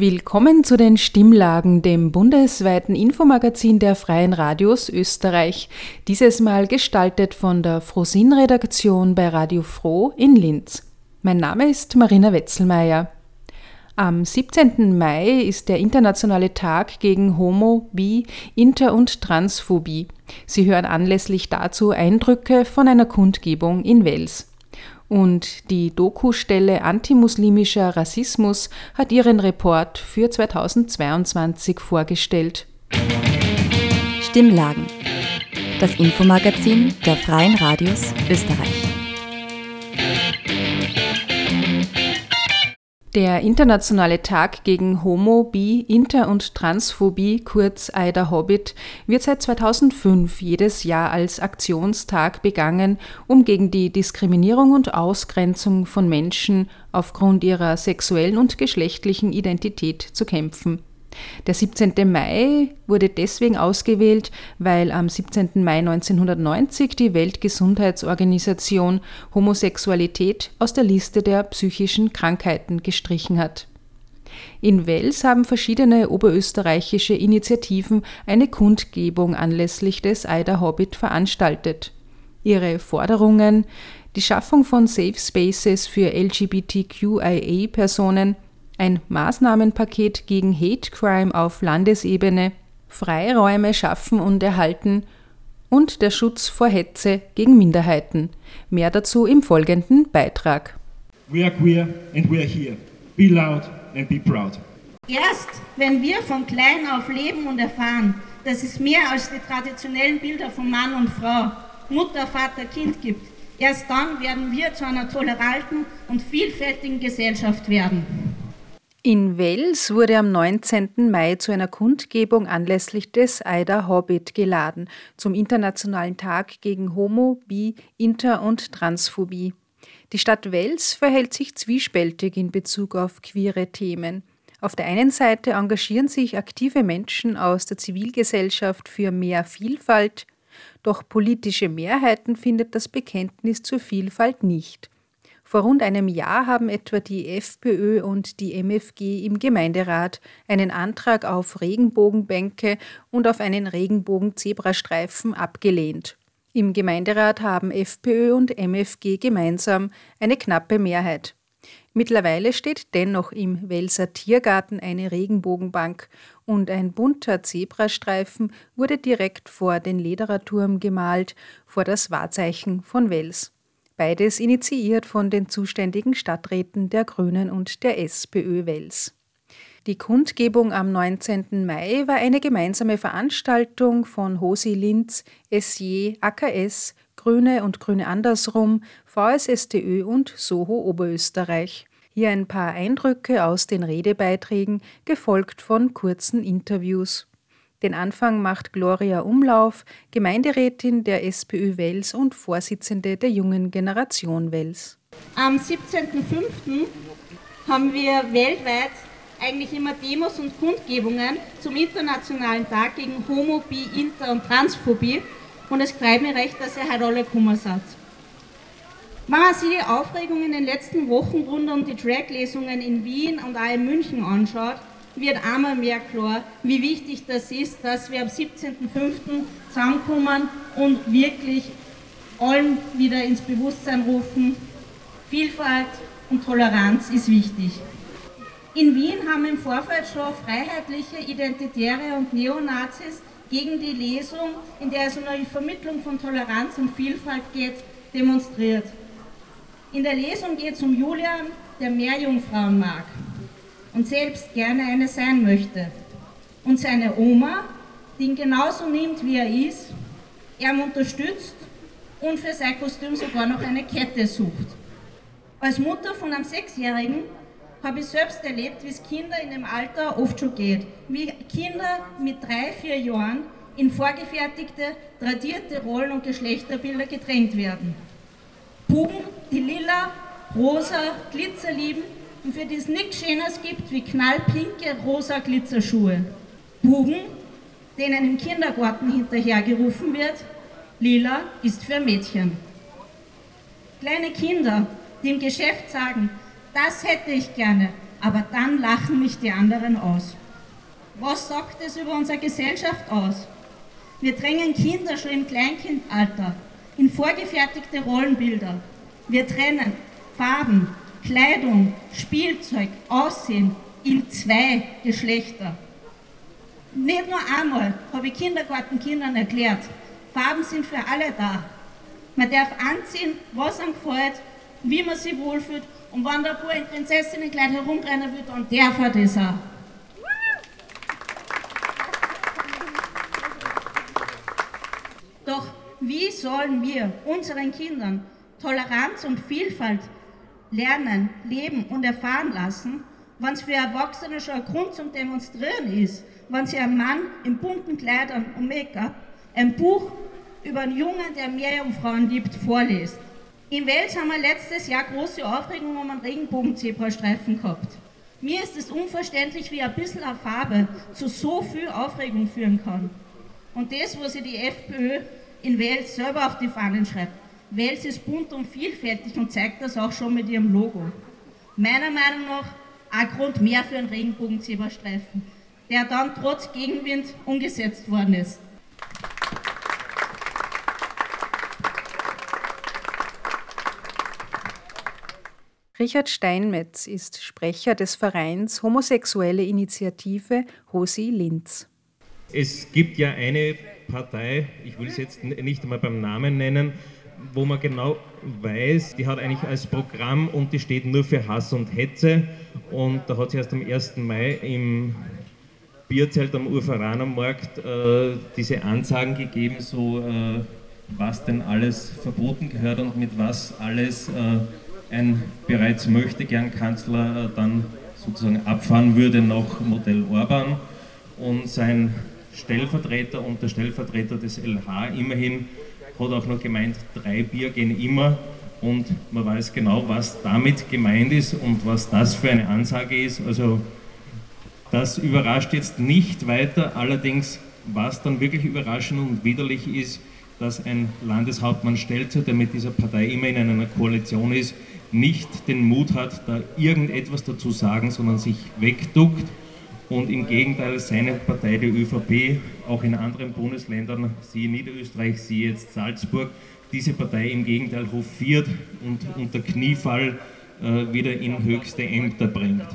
Willkommen zu den Stimmlagen, dem bundesweiten Infomagazin der Freien Radios Österreich. Dieses Mal gestaltet von der Frosin-Redaktion bei Radio Froh in Linz. Mein Name ist Marina Wetzelmeier. Am 17. Mai ist der internationale Tag gegen Homo, Bi, Inter- und Transphobie. Sie hören anlässlich dazu Eindrücke von einer Kundgebung in Wels. Und die Doku-Stelle Antimuslimischer Rassismus hat ihren Report für 2022 vorgestellt. Stimmlagen. Das Infomagazin der Freien Radios Österreich. Der Internationale Tag gegen Homo, Bi, Inter- und Transphobie, kurz AIDA Hobbit, wird seit 2005 jedes Jahr als Aktionstag begangen, um gegen die Diskriminierung und Ausgrenzung von Menschen aufgrund ihrer sexuellen und geschlechtlichen Identität zu kämpfen. Der 17. Mai wurde deswegen ausgewählt, weil am 17. Mai 1990 die Weltgesundheitsorganisation Homosexualität aus der Liste der psychischen Krankheiten gestrichen hat. In Wels haben verschiedene oberösterreichische Initiativen eine Kundgebung anlässlich des Eider Hobbit veranstaltet. Ihre Forderungen, die Schaffung von Safe Spaces für LGBTQIA-Personen, ein Maßnahmenpaket gegen Hate Crime auf Landesebene, Freiräume schaffen und erhalten und der Schutz vor Hetze gegen Minderheiten. Mehr dazu im folgenden Beitrag. We are queer and we are here. Be loud and be proud. Erst wenn wir von klein auf leben und erfahren, dass es mehr als die traditionellen Bilder von Mann und Frau, Mutter, Vater, Kind gibt, erst dann werden wir zu einer toleranten und vielfältigen Gesellschaft werden. In Wels wurde am 19. Mai zu einer Kundgebung anlässlich des Eider Hobbit geladen, zum Internationalen Tag gegen Homo, Bi, Inter- und Transphobie. Die Stadt Wels verhält sich zwiespältig in Bezug auf queere Themen. Auf der einen Seite engagieren sich aktive Menschen aus der Zivilgesellschaft für mehr Vielfalt, doch politische Mehrheiten findet das Bekenntnis zur Vielfalt nicht. Vor rund einem Jahr haben etwa die FPÖ und die MFG im Gemeinderat einen Antrag auf Regenbogenbänke und auf einen Regenbogen-Zebrastreifen abgelehnt. Im Gemeinderat haben FPÖ und MFG gemeinsam eine knappe Mehrheit. Mittlerweile steht dennoch im Welser Tiergarten eine Regenbogenbank und ein bunter Zebrastreifen wurde direkt vor den Lederer Turm gemalt, vor das Wahrzeichen von Wels. Beides initiiert von den zuständigen Stadträten der Grünen und der SPÖ Wels. Die Kundgebung am 19. Mai war eine gemeinsame Veranstaltung von Hosi Linz, SJ, AKS, Grüne und Grüne andersrum, VSSTÖ und Soho Oberösterreich. Hier ein paar Eindrücke aus den Redebeiträgen, gefolgt von kurzen Interviews. Den Anfang macht Gloria Umlauf, Gemeinderätin der SPÖ Wels und Vorsitzende der jungen Generation Wels. Am 17.05. haben wir weltweit eigentlich immer Demos und Kundgebungen zum Internationalen Tag gegen Homo, Bi, Inter- und Transphobie. Und es freut mich recht, dass ihr heute alle gekommen seid. Wenn man sich die Aufregung in den letzten Wochen rund um die Drag-Lesungen in Wien und auch in München anschaut, wird einmal mehr klar, wie wichtig das ist, dass wir am 17.05. zusammenkommen und wirklich allen wieder ins Bewusstsein rufen, Vielfalt und Toleranz ist wichtig. In Wien haben im Vorfeld schon freiheitliche Identitäre und Neonazis gegen die Lesung, in der es um die Vermittlung von Toleranz und Vielfalt geht, demonstriert. In der Lesung geht es um Julian, der mehr Jungfrauen mag und selbst gerne eine sein möchte. Und seine Oma, die ihn genauso nimmt, wie er ist, er unterstützt und für sein Kostüm sogar noch eine Kette sucht. Als Mutter von einem Sechsjährigen habe ich selbst erlebt, wie es Kinder in dem Alter oft schon geht. Wie Kinder mit drei, vier Jahren in vorgefertigte, tradierte Rollen und Geschlechterbilder gedrängt werden. Buben, die lila rosa Glitzer lieben und für die es nichts Schönes gibt wie knallpinke rosa Glitzerschuhe. Buben, denen im Kindergarten hinterhergerufen wird, lila ist für Mädchen. Kleine Kinder, die im Geschäft sagen, das hätte ich gerne, aber dann lachen mich die anderen aus. Was sagt es über unsere Gesellschaft aus? Wir drängen Kinder schon im Kleinkindalter in vorgefertigte Rollenbilder. Wir trennen Farben, Kleidung, Spielzeug, Aussehen in zwei Geschlechter. Nicht nur einmal habe ich Kindergartenkindern erklärt, Farben sind für alle da. Man darf anziehen, was einem gefällt, wie man sich wohlfühlt und wenn da ein paar Prinzessinnenkleid herumrennen will, dann darf er das auch. Doch wie sollen wir unseren Kindern Toleranz und Vielfalt lernen, leben und erfahren lassen, wenn es für Erwachsene schon ein Grund zum Demonstrieren ist, wenn sie ein Mann in bunten Kleidern und Make-up ein Buch über einen Jungen, der Meerjungfrauen liebt, vorliest. In Wels haben wir letztes Jahr große Aufregung um einen Regenbogen-Zebrastreifen gehabt. Mir ist es unverständlich, wie ein bisschen Farbe zu so viel Aufregung führen kann. Und das, was sich die FPÖ in Wels selber auf die Fahnen schreibt. Wels ist bunt und vielfältig und zeigt das auch schon mit ihrem Logo. Meiner Meinung nach ein Grund mehr für einen Regenbogen-Zebrastreifen, der dann trotz Gegenwind umgesetzt worden ist. Richard Steinmetz ist Sprecher des Vereins Homosexuelle Initiative Hosi Linz. Es gibt ja eine Partei, ich will es jetzt nicht einmal beim Namen nennen, wo man genau weiß, die hat eigentlich als Programm und die steht nur für Hass und Hetze. Und da hat sie erst am 1. Mai im Bierzelt am Urveranermarkt äh, diese Ansagen gegeben, so äh, was denn alles verboten gehört und mit was alles äh, ein bereits möchte gern Kanzler äh, dann sozusagen abfahren würde nach Modell Orban und sein Stellvertreter und der Stellvertreter des LH immerhin hat auch noch gemeint, drei Bier gehen immer und man weiß genau, was damit gemeint ist und was das für eine Ansage ist. Also das überrascht jetzt nicht weiter, allerdings was dann wirklich überraschend und widerlich ist, dass ein Landeshauptmann Stelzer, der mit dieser Partei immer in einer Koalition ist, nicht den Mut hat, da irgendetwas dazu sagen, sondern sich wegduckt und im Gegenteil seine Partei, die ÖVP, auch in anderen Bundesländern, siehe Niederösterreich, siehe jetzt Salzburg, diese Partei im Gegenteil hofiert und unter Kniefall äh, wieder in höchste Ämter bringt.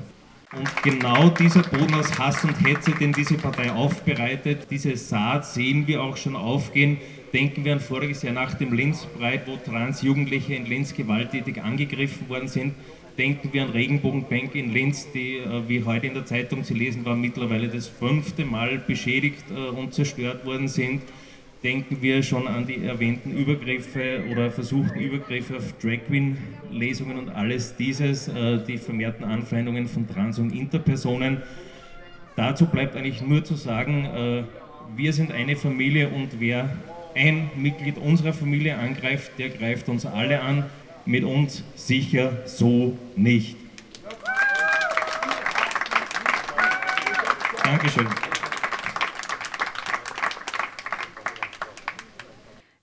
Und genau dieser Boden aus Hass und Hetze, den diese Partei aufbereitet, diese Saat sehen wir auch schon aufgehen. Denken wir an voriges Jahr nach dem Linzbreit, wo Transjugendliche in Linz gewalttätig angegriffen worden sind. Denken wir an Regenbogenbänke in Linz, die, äh, wie heute in der Zeitung zu lesen war, mittlerweile das fünfte Mal beschädigt äh, und zerstört worden sind denken wir schon an die erwähnten Übergriffe oder versuchten Übergriffe auf Drag Queen Lesungen und alles dieses, äh, die vermehrten Anfeindungen von Trans- und Interpersonen. Dazu bleibt eigentlich nur zu sagen, wir sind eine Familie und wer ein Mitglied unserer Familie angreift, der greift uns alle an, mit uns sicher so nicht. Dankeschön.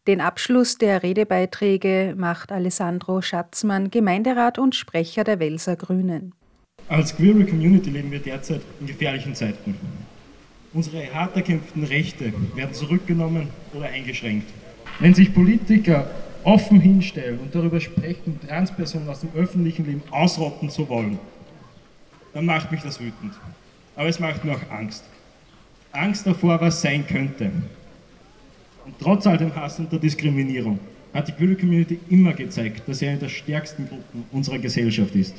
Den Abschluss der Redebeiträge macht Alessandro Schatzmann, Gemeinderat und Sprecher der Welser Grünen. Als Queer Community leben wir derzeit in gefährlichen Zeiten. Unsere hart erkämpften Rechte werden zurückgenommen oder eingeschränkt. Wenn sich Politiker offen hinstellen und darüber sprechen, Transpersonen aus dem öffentlichen Leben ausrotten zu wollen, dann macht mich das wütend. Aber es macht mir auch Angst. Angst davor, was sein könnte. Und trotz all dem Hass und der Diskriminierung hat die Queer Community immer gezeigt, dass sie eine der stärksten Gruppen unserer Gesellschaft ist.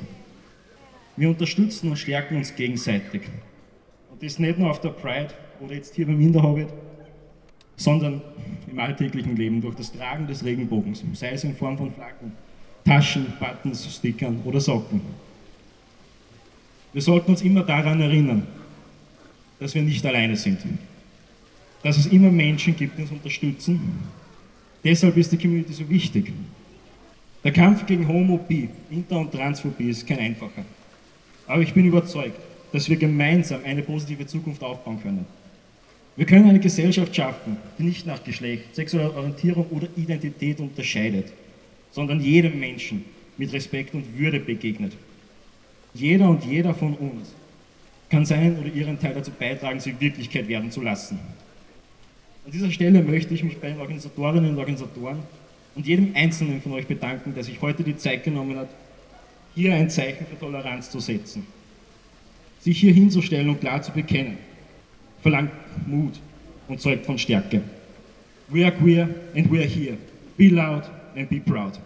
Wir unterstützen und stärken uns gegenseitig. Und das nicht nur auf der Pride oder jetzt hier beim Inderhobbit, sondern im alltäglichen Leben durch das Tragen des Regenbogens, sei es in Form von Flaggen, Taschen, Buttons, Stickern oder Socken. Wir sollten uns immer daran erinnern, dass wir nicht alleine sind dass es immer Menschen gibt, die uns unterstützen. Deshalb ist die Community so wichtig. Der Kampf gegen Homophobie, Inter- und Transphobie ist kein einfacher. Aber ich bin überzeugt, dass wir gemeinsam eine positive Zukunft aufbauen können. Wir können eine Gesellschaft schaffen, die nicht nach Geschlecht, sexueller Orientierung oder Identität unterscheidet, sondern jedem Menschen mit Respekt und Würde begegnet. Jeder und jeder von uns kann seinen oder ihren Teil dazu beitragen, sie Wirklichkeit werden zu lassen. An dieser Stelle möchte ich mich bei den Organisatorinnen und Organisatoren und jedem Einzelnen von euch bedanken, der sich heute die Zeit genommen hat, hier ein Zeichen für Toleranz zu setzen. Sich hier hinzustellen und klar zu bekennen, verlangt Mut und zeugt von Stärke. We are queer and we are here. Be loud and be proud.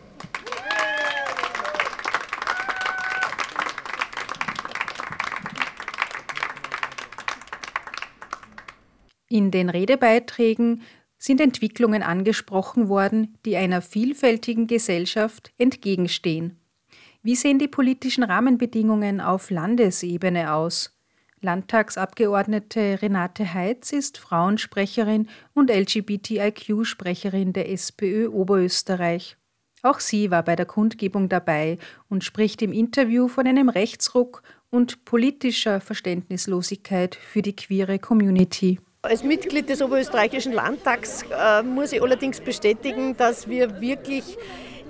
In den Redebeiträgen sind Entwicklungen angesprochen worden, die einer vielfältigen Gesellschaft entgegenstehen. Wie sehen die politischen Rahmenbedingungen auf Landesebene aus? Landtagsabgeordnete Renate Heitz ist Frauensprecherin und LGBTIQ-Sprecherin der SPÖ Oberösterreich. Auch sie war bei der Kundgebung dabei und spricht im Interview von einem Rechtsruck und politischer Verständnislosigkeit für die queere Community. Als Mitglied des Oberösterreichischen Landtags äh, muss ich allerdings bestätigen, dass wir wirklich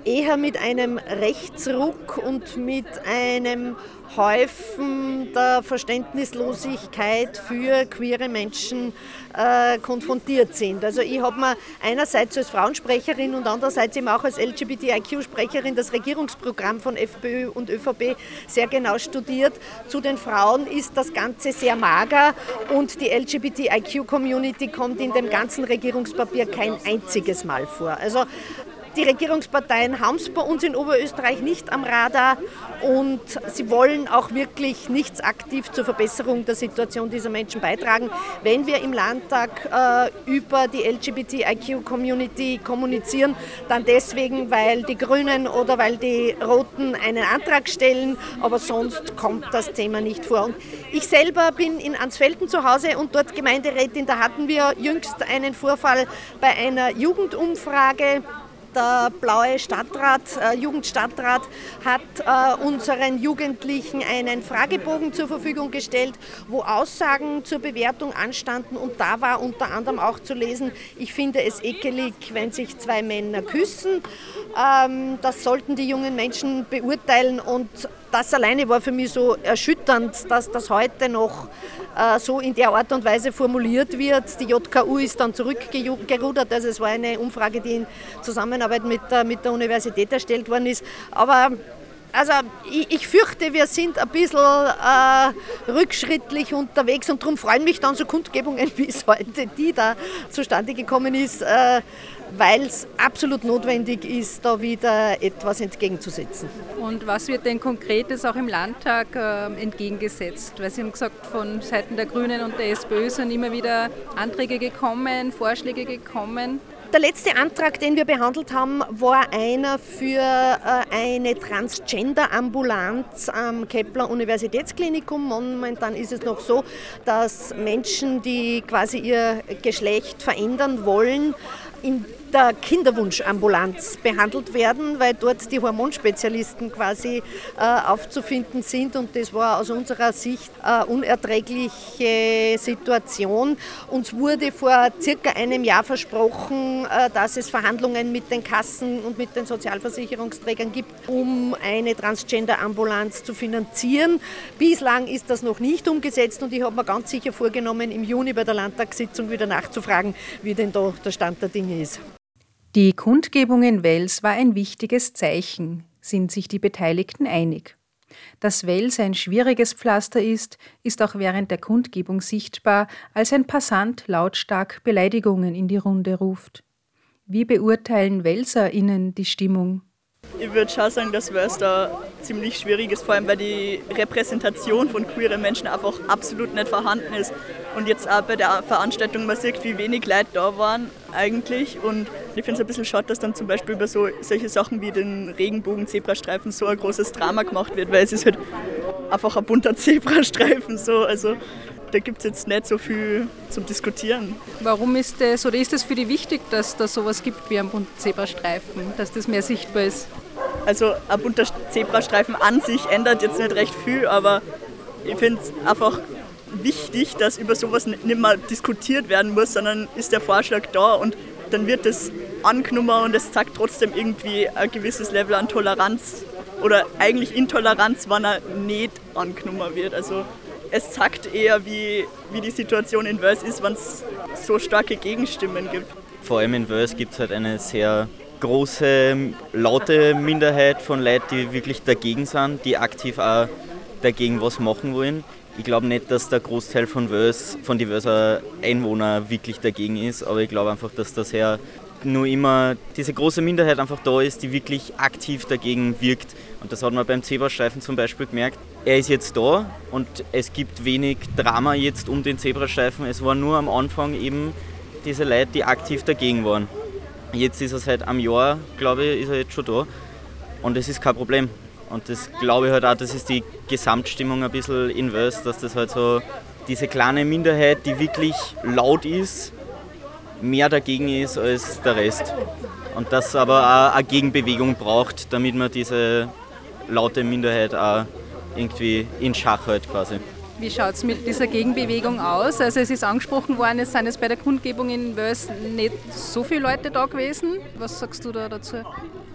eher mit einem Rechtsruck und mit einem Häufen der Verständnislosigkeit für queere Menschen äh, konfrontiert sind. Also ich habe mir einerseits als Frauensprecherin und andererseits eben auch als LGBTIQ-Sprecherin das Regierungsprogramm von FPÖ und ÖVP sehr genau studiert. Zu den Frauen ist das Ganze sehr mager und die LGBTIQ-Community kommt in dem ganzen Regierungspapier kein einziges Mal vor. Also die Regierungsparteien haben es bei uns in Oberösterreich nicht am Radar und sie wollen auch wirklich nichts aktiv zur Verbesserung der Situation dieser Menschen beitragen. Wenn wir im Landtag äh, über die LGBTIQ-Community kommunizieren, dann deswegen, weil die Grünen oder weil die Roten einen Antrag stellen, aber sonst kommt das Thema nicht vor. Und ich selber bin in Ansfelden zu Hause und dort Gemeinderätin. Da hatten wir jüngst einen Vorfall bei einer Jugendumfrage der blaue Stadtrat, äh, Jugendstadtrat hat äh, unseren Jugendlichen einen Fragebogen zur Verfügung gestellt, wo Aussagen zur Bewertung anstanden und da war unter anderem auch zu lesen, ich finde es ekelig, wenn sich zwei Männer küssen. Ähm, das sollten die jungen Menschen beurteilen und das alleine war für mich so erschütternd, dass das heute noch äh, so in der Art und Weise formuliert wird. Die JKU ist dann zurückgerudert, also es war eine Umfrage, die in Zusammenarbeit mit der, mit der Universität erstellt worden ist. Aber also ich, ich, fürchte, wir sind ein bisschen äh, rückschrittlich unterwegs und darum freuen mich dann so Kundgebungen, wie es heute, die da zustande gekommen ist, äh, weil es absolut notwendig ist, da wieder etwas entgegenzusetzen. Und was wird denn konkretes auch im Landtag äh, entgegengesetzt? Weil Sie haben gesagt, von Seiten der Grünen und der SPÖ sind immer wieder Anträge gekommen, Vorschläge gekommen. Der letzte Antrag, den wir behandelt haben, war einer für äh, eine Transgender-Ambulanz am Kepler Universitätsklinikum. Momentan ist es noch so, dass Menschen, die quasi ihr Geschlecht verändern wollen, in der Kinderwunschambulanz behandelt werden, weil dort die Hormonspezialisten quasi äh, aufzufinden sind und das war aus unserer Sicht eine unerträgliche Situation. Uns wurde vor circa einem Jahr versprochen, äh, dass es Verhandlungen mit den Kassen und mit den Sozialversicherungsträgern gibt, um eine Transgender-Ambulanz zu finanzieren. Bislang ist das noch nicht umgesetzt und ich habe mir ganz sicher vorgenommen, im Juni bei der Landtagssitzung wieder nachzufragen, wie denn da der Stand der Dinge ist. Die Kundgebung in Wels war ein wichtiges Zeichen, sind sich die Beteiligten einig. Dass Wels ein schwieriges Pflaster ist, ist auch während der Kundgebung sichtbar, als ein Passant lautstark Beleidigungen in die Runde ruft. Wie beurteilen WelserInnen die Stimmung? Ich würde schon sagen, dass Wels da ziemlich schwierig ist, vor allem weil die Repräsentation von queeren Menschen einfach absolut nicht vorhanden ist. Und jetzt auch bei der Veranstaltung, man sieht, wie wenig Leute da waren eigentlich. Und ich finde es ein bisschen schade, dass dann zum Beispiel über so, solche Sachen wie den Regenbogen-Zebrastreifen so ein großes Drama gemacht wird, weil es ist halt einfach ein bunter Zebrastreifen. So. Also da gibt es jetzt nicht so viel zum Diskutieren. Warum ist das oder ist es für dich wichtig, dass da sowas gibt wie ein bunter Zebrastreifen, dass das mehr sichtbar ist? Also ein bunter Zebrastreifen an sich ändert jetzt nicht recht viel, aber ich finde es einfach wichtig, dass über sowas nicht mehr diskutiert werden muss, sondern ist der Vorschlag da und dann wird es angenommen und es zeigt trotzdem irgendwie ein gewisses Level an Toleranz oder eigentlich Intoleranz, wann er nicht angenommen wird. Also es zeigt eher, wie, wie die Situation in Wales ist, wenn es so starke Gegenstimmen gibt. Vor allem in Wales gibt es halt eine sehr große, laute Minderheit von Leuten, die wirklich dagegen sind, die aktiv auch dagegen was machen wollen. Ich glaube nicht, dass der Großteil von Wales, von den Wölser Einwohnern wirklich dagegen ist, aber ich glaube einfach, dass das ja nur immer diese große Minderheit einfach da ist, die wirklich aktiv dagegen wirkt. Und das hat man beim Zebrastreifen zum Beispiel gemerkt. Er ist jetzt da und es gibt wenig Drama jetzt um den Zebrastreifen. Es war nur am Anfang eben diese Leute, die aktiv dagegen waren. Jetzt ist er seit einem Jahr, glaube ich, ist er jetzt schon da. Und es ist kein Problem. Und das glaube ich halt auch, das ist die Gesamtstimmung ein bisschen in Wales, dass das halt so diese kleine Minderheit, die wirklich laut ist, mehr dagegen ist als der Rest. Und das aber auch eine Gegenbewegung braucht, damit man diese laute Minderheit auch irgendwie in Schach hält quasi. Wie schaut es mit dieser Gegenbewegung aus? Also es ist angesprochen worden, es sind jetzt bei der Kundgebung in Wels nicht so viele Leute da gewesen. Was sagst du da dazu?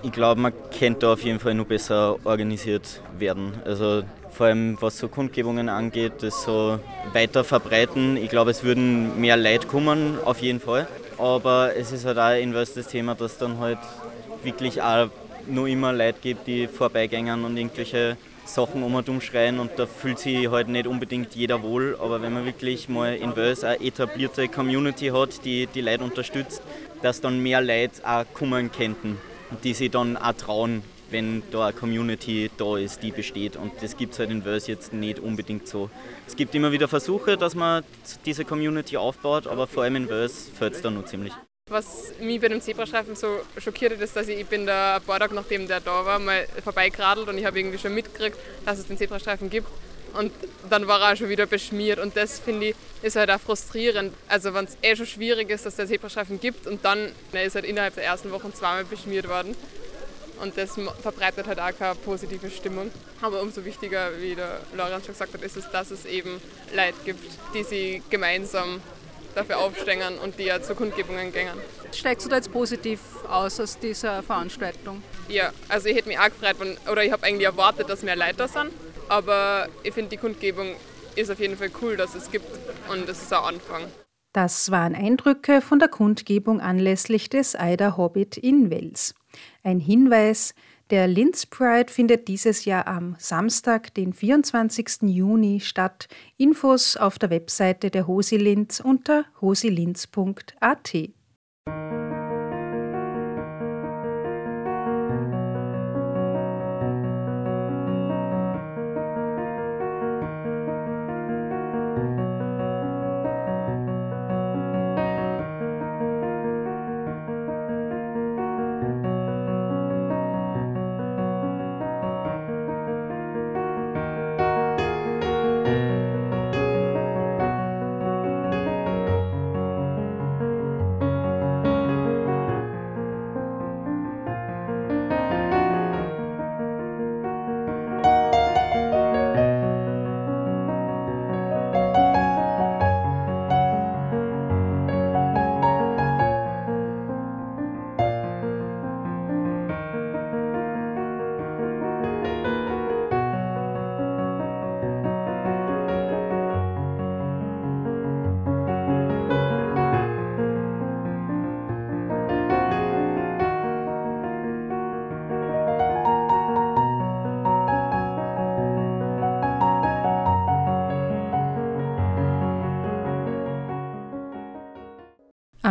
Ich glaube, man könnte da auf jeden Fall noch besser organisiert werden. Also vor allem was so Kundgebungen angeht, das so weiter verbreiten. Ich glaube, es würden mehr Leute kommen, auf jeden Fall. Aber es ist halt auch inverse das Thema, dass dann halt wirklich auch nur immer Leute gibt, die vorbeigängen und irgendwelche Sachen um und um schreien und da fühlt sich halt nicht unbedingt jeder wohl. Aber wenn man wirklich mal in Wales eine etablierte Community hat, die die Leute unterstützt, dass dann mehr Leute auch kommen könnten, die sich dann auch trauen, wenn da eine Community da ist, die besteht. Und das gibt es halt in Wales jetzt nicht unbedingt so. Es gibt immer wieder Versuche, dass man diese Community aufbaut, aber vor allem in Wales fällt es da nur ziemlich. Was mich bei dem Zebrastreifen so schockiert hat, ist, dass ich, ich bin da ein paar Tage nachdem der da war, mal vorbeigeradelt und ich habe irgendwie schon mitgekriegt, dass es den Zebrastreifen gibt. Und dann war er auch schon wieder beschmiert. Und das finde ich ist halt auch frustrierend. Also wenn es eh schon schwierig ist, dass der Zebrastreifen gibt und dann er ist halt innerhalb der ersten Wochen zweimal beschmiert worden. Und das verbreitet halt auch keine positive Stimmung. Aber umso wichtiger, wie der Lorenz schon gesagt hat, ist es, dass es eben Leute gibt, die sie gemeinsam dafür aufstehen und die ja zu Kundgebungen gehen. Steigst du da jetzt positiv aus aus dieser Veranstaltung? Ja, also ich hätte mich auch gefreut, wenn, oder ich habe eigentlich erwartet, dass mehr Leute da sind, aber ich finde die Kundgebung ist auf jeden Fall cool, dass es gibt und es ist ein Anfang. Das waren Eindrücke von der Kundgebung anlässlich des Eider Hobbit in Wels. Ein Hinweis, der Linz Pride findet dieses Jahr am Samstag, den 24. Juni statt. Infos auf der Webseite der Hosi Linz unter hosilinz.at.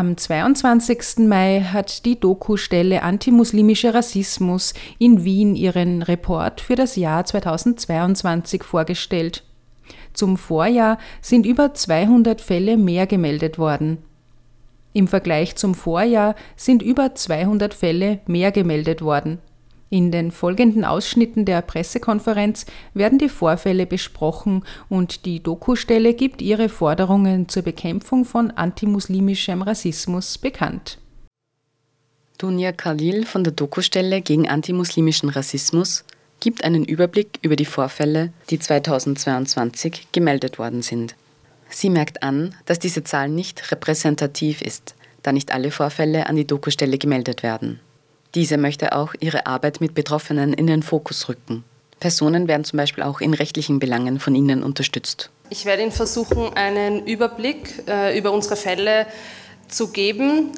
Am 22. Mai hat die Doku-Stelle Antimuslimischer Rassismus in Wien ihren Report für das Jahr 2022 vorgestellt. Zum Vorjahr sind über 200 Fälle mehr gemeldet worden. Im Vergleich zum Vorjahr sind über 200 Fälle mehr gemeldet worden. In den folgenden Ausschnitten der Pressekonferenz werden die Vorfälle besprochen und die Dokustelle gibt ihre Forderungen zur Bekämpfung von antimuslimischem Rassismus bekannt. Dunja Khalil von der Dokustelle gegen antimuslimischen Rassismus gibt einen Überblick über die Vorfälle, die 2022 gemeldet worden sind. Sie merkt an, dass diese Zahl nicht repräsentativ ist, da nicht alle Vorfälle an die Dokustelle gemeldet werden. Diese möchte auch ihre Arbeit mit Betroffenen in den Fokus rücken. Personen werden zum Beispiel auch in rechtlichen Belangen von ihnen unterstützt. Ich werde Ihnen versuchen, einen Überblick äh, über unsere Fälle zu geben.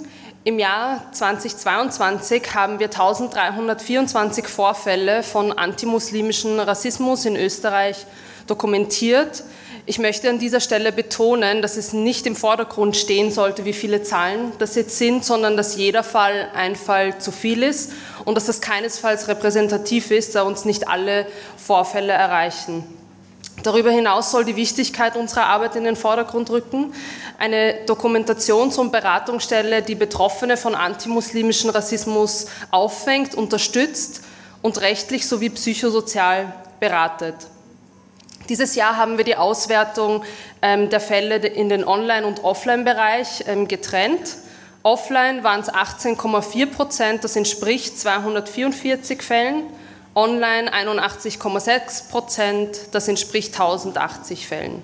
Im Jahr 2022 haben wir 1324 Vorfälle von antimuslimischem Rassismus in Österreich dokumentiert. Ich möchte an dieser Stelle betonen, dass es nicht im Vordergrund stehen sollte, wie viele Zahlen das jetzt sind, sondern dass jeder Fall ein Fall zu viel ist und dass das keinesfalls repräsentativ ist, da uns nicht alle Vorfälle erreichen. Darüber hinaus soll die Wichtigkeit unserer Arbeit in den Vordergrund rücken. Eine Dokumentations- und Beratungsstelle, die Betroffene von antimuslimischem Rassismus auffängt, unterstützt und rechtlich sowie psychosozial beratet. Dieses Jahr haben wir die Auswertung ähm, der Fälle in den Online- und Offline-Bereich ähm, getrennt. Offline waren es 18,4 Prozent, das entspricht 244 Fällen online 81,6 Prozent, das entspricht 1080 Fällen.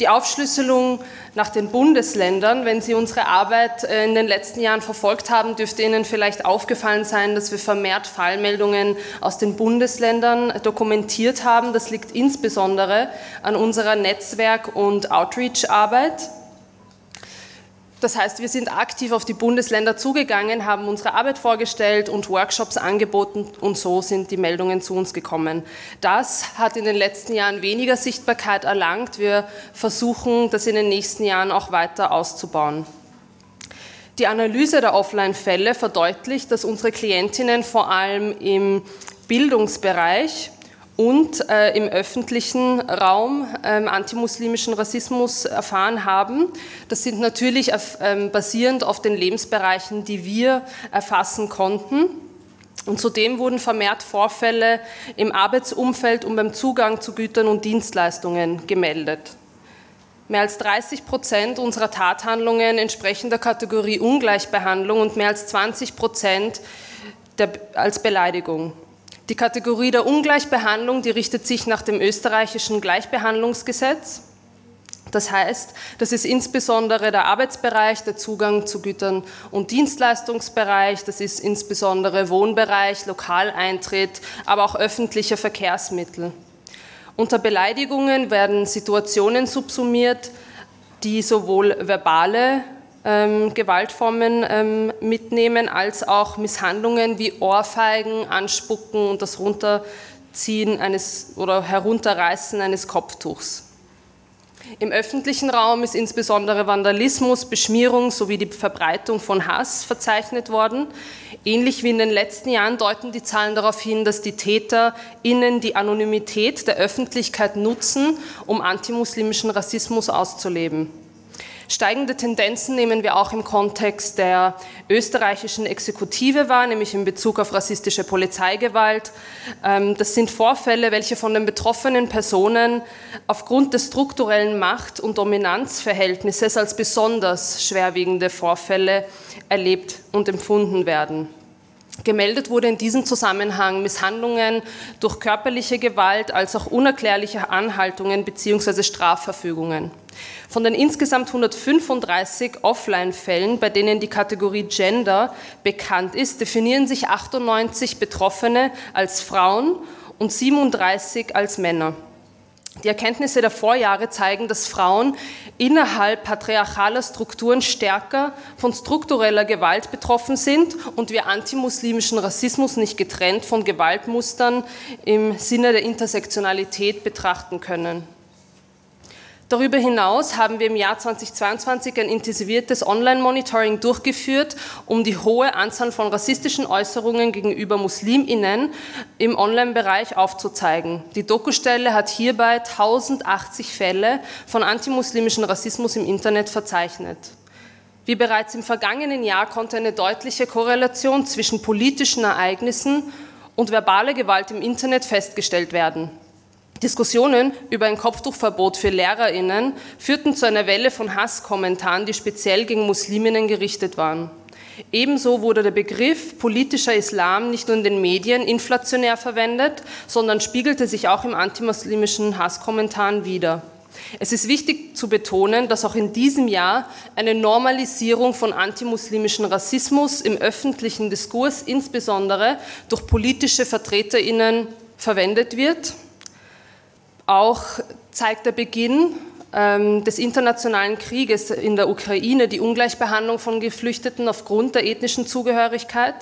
Die Aufschlüsselung nach den Bundesländern, wenn Sie unsere Arbeit äh, in den letzten Jahren verfolgt haben, dürfte Ihnen vielleicht aufgefallen sein, dass wir vermehrt Fallmeldungen aus den Bundesländern dokumentiert haben. Das liegt insbesondere an unserer Netzwerk- und Outreach-Arbeit. Das heißt, wir sind aktiv auf die Bundesländer zugegangen, haben unsere Arbeit vorgestellt und Workshops angeboten und so sind die Meldungen zu uns gekommen. Das hat in den letzten Jahren weniger Sichtbarkeit erlangt. Wir versuchen, das in den nächsten Jahren auch weiter auszubauen. Die Analyse der Offline-Fälle verdeutlicht, dass unsere Klientinnen vor allem im Bildungsbereich und äh, im öffentlichen Raum ähm, antimuslimischen Rassismus erfahren haben. Das sind natürlich äh, basierend auf den Lebensbereichen, die wir erfassen konnten. Und zudem wurden vermehrt Vorfälle im Arbeitsumfeld und beim Zugang zu Gütern und Dienstleistungen gemeldet. Mehr als 30 Prozent unserer Tathandlungen entsprechen der Kategorie Ungleichbehandlung und mehr als 20 Prozent der, als Beleidigung. Die Kategorie der Ungleichbehandlung, die richtet sich nach dem österreichischen Gleichbehandlungsgesetz. Das heißt, das ist insbesondere der Arbeitsbereich, der Zugang zu Gütern und Dienstleistungsbereich, das ist insbesondere Wohnbereich, Lokaleintritt, aber auch öffentliche Verkehrsmittel. Unter Beleidigungen werden Situationen subsumiert, die sowohl verbale ähm, Gewaltformen ähm, mitnehmen, als auch Misshandlungen wie Ohrfeigen, Anspucken und das Runterziehen eines oder Herunterreißen eines Kopftuchs. Im öffentlichen Raum ist insbesondere Vandalismus, Beschmierung sowie die Verbreitung von Hass verzeichnet worden. Ähnlich wie in den letzten Jahren deuten die Zahlen darauf hin, dass die TäterInnen die Anonymität der Öffentlichkeit nutzen, um antimuslimischen Rassismus auszuleben. Steigende Tendenzen nehmen wir auch im Kontext der österreichischen Exekutive wahr, nämlich in Bezug auf rassistische Polizeigewalt. Ähm, das sind Vorfälle, welche von den betroffenen Personen aufgrund des strukturellen Macht- und Dominanzverhältnisses als besonders schwerwiegende Vorfälle erlebt und empfunden werden. Gemeldet wurde in diesem Zusammenhang Misshandlungen durch körperliche Gewalt als auch unerklärliche Anhaltungen bzw. Strafverfügungen. Von den insgesamt 135 Offline-Fällen, bei denen die Kategorie Gender bekannt ist, definieren sich 98 Betroffene als Frauen und 37 als Männer. Die Erkenntnisse der Vorjahre zeigen, dass Frauen innerhalb patriarchaler Strukturen stärker von struktureller Gewalt betroffen sind und wir antimuslimischen Rassismus nicht getrennt von Gewaltmustern im Sinne der Intersektionalität betrachten können. Darüber hinaus haben wir im Jahr 2022 ein intensiviertes Online-Monitoring durchgeführt, um die hohe Anzahl von rassistischen Äußerungen gegenüber Musliminnen im Online-Bereich aufzuzeigen. Die Dokustelle hat hierbei 1080 Fälle von antimuslimischem Rassismus im Internet verzeichnet. Wie bereits im vergangenen Jahr konnte eine deutliche Korrelation zwischen politischen Ereignissen und verbale Gewalt im Internet festgestellt werden. Diskussionen über ein Kopftuchverbot für Lehrerinnen führten zu einer Welle von Hasskommentaren, die speziell gegen Musliminnen gerichtet waren. Ebenso wurde der Begriff politischer Islam nicht nur in den Medien inflationär verwendet, sondern spiegelte sich auch im antimuslimischen Hasskommentaren wider. Es ist wichtig zu betonen, dass auch in diesem Jahr eine Normalisierung von antimuslimischen Rassismus im öffentlichen Diskurs, insbesondere durch politische Vertreterinnen, verwendet wird. Auch zeigt der Beginn ähm, des internationalen Krieges in der Ukraine die Ungleichbehandlung von Geflüchteten aufgrund der ethnischen Zugehörigkeit.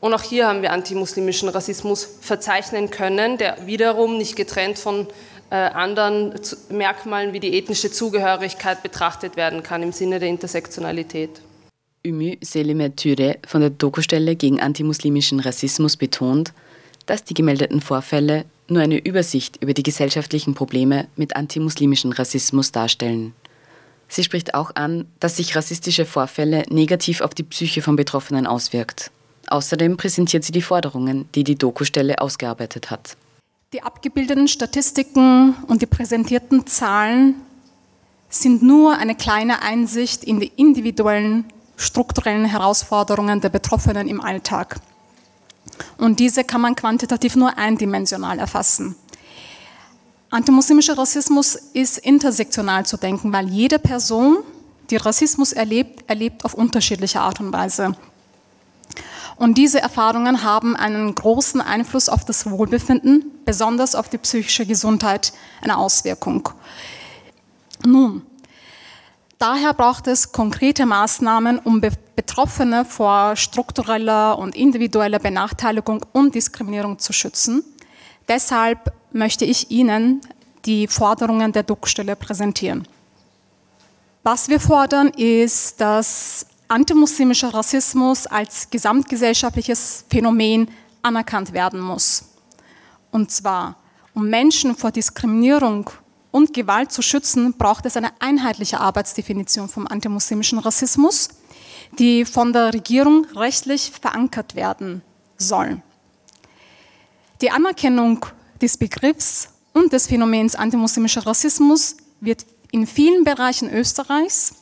Und auch hier haben wir antimuslimischen Rassismus verzeichnen können, der wiederum nicht getrennt von äh, anderen Merkmalen wie die ethnische Zugehörigkeit betrachtet werden kann im Sinne der Intersektionalität. Ümü Selime Türe von der Dokustelle gegen antimuslimischen Rassismus betont, dass die gemeldeten Vorfälle nur eine Übersicht über die gesellschaftlichen Probleme mit antimuslimischem Rassismus darstellen. Sie spricht auch an, dass sich rassistische Vorfälle negativ auf die Psyche von Betroffenen auswirkt. Außerdem präsentiert sie die Forderungen, die die Dokustelle ausgearbeitet hat. Die abgebildeten Statistiken und die präsentierten Zahlen sind nur eine kleine Einsicht in die individuellen strukturellen Herausforderungen der Betroffenen im Alltag. Und diese kann man quantitativ nur eindimensional erfassen. Antimuslimischer Rassismus ist intersektional zu denken, weil jede Person, die Rassismus erlebt, erlebt auf unterschiedliche Art und Weise. Und diese Erfahrungen haben einen großen Einfluss auf das Wohlbefinden, besonders auf die psychische Gesundheit, eine Auswirkung. Nun, daher braucht es konkrete Maßnahmen, um Betroffene vor struktureller und individueller Benachteiligung und Diskriminierung zu schützen. Deshalb möchte ich Ihnen die Forderungen der Druckstelle präsentieren. Was wir fordern, ist, dass antimuslimischer Rassismus als gesamtgesellschaftliches Phänomen anerkannt werden muss. Und zwar, um Menschen vor Diskriminierung und Gewalt zu schützen, braucht es eine einheitliche Arbeitsdefinition vom antimuslimischen Rassismus, die von der Regierung rechtlich verankert werden soll. Die Anerkennung des Begriffs und des Phänomens antimuslimischer Rassismus wird in vielen Bereichen Österreichs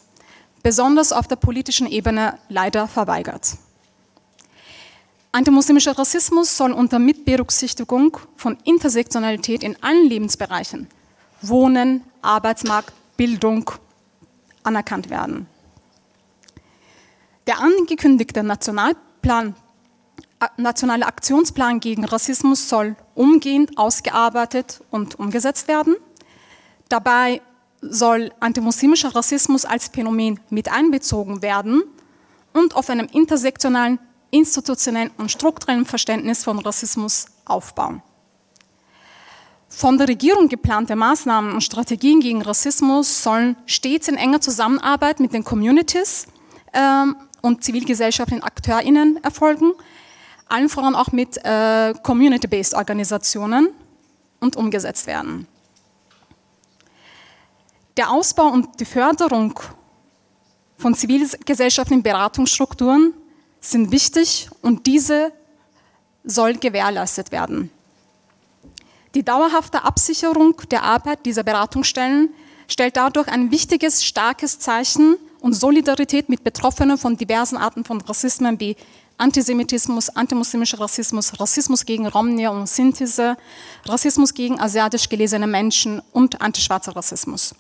besonders auf der politischen Ebene leider verweigert. Antimuslimischer Rassismus soll unter Mitberücksichtigung von Intersektionalität in allen Lebensbereichen, Wohnen, Arbeitsmarkt, Bildung, anerkannt werden. Der angekündigte Nationalplan, äh, nationale Aktionsplan gegen Rassismus soll umgehend ausgearbeitet und umgesetzt werden. Dabei soll antimuslimischer Rassismus als Phänomen mit einbezogen werden und auf einem intersektionalen, institutionellen und strukturellen Verständnis von Rassismus aufbauen. Von der Regierung geplante Maßnahmen und Strategien gegen Rassismus sollen stets in enger Zusammenarbeit mit den Communities ähm, und zivilgesellschaftlichen AkteurInnen erfolgen, allen voran auch mit äh, Community-based Organisationen und umgesetzt werden. Der Ausbau und die Förderung von zivilgesellschaftlichen Beratungsstrukturen sind wichtig und diese soll gewährleistet werden. Die dauerhafte Absicherung der Arbeit dieser Beratungsstellen stellt dadurch ein wichtiges, starkes Zeichen und Solidarität mit Betroffenen von diversen Arten von Rassismen wie Antisemitismus, antimuslimischer Rassismus, Rassismus gegen Romnia und Sinthese, Rassismus gegen asiatisch gelesene Menschen und antischwarzer Rassismus.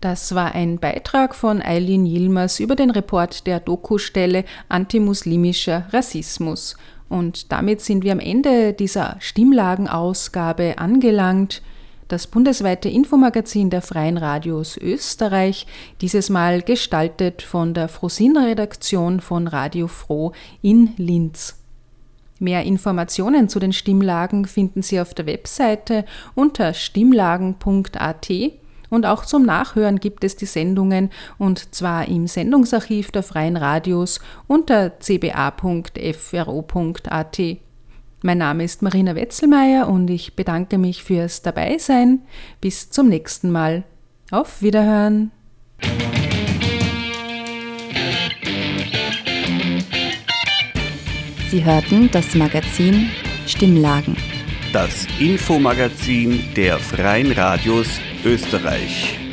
Das war ein Beitrag von Eileen Yilmaz über den Report der Dokustelle Antimuslimischer Rassismus. Und damit sind wir am Ende dieser Stimmlagenausgabe angelangt. Das bundesweite Infomagazin der Freien Radios Österreich, dieses Mal gestaltet von der Frosin-Redaktion von Radio Froh in Linz. Mehr Informationen zu den Stimmlagen finden Sie auf der Webseite unter stimmlagen.at und auch zum Nachhören gibt es die Sendungen und zwar im Sendungsarchiv der Freien Radios unter cba.fro.at. Mein Name ist Marina Wetzelmeier und ich bedanke mich fürs Dabeisein. Bis zum nächsten Mal. Auf Wiederhören. Sie hörten das Magazin Stimmlagen. Das Infomagazin der Freien Radios Österreich.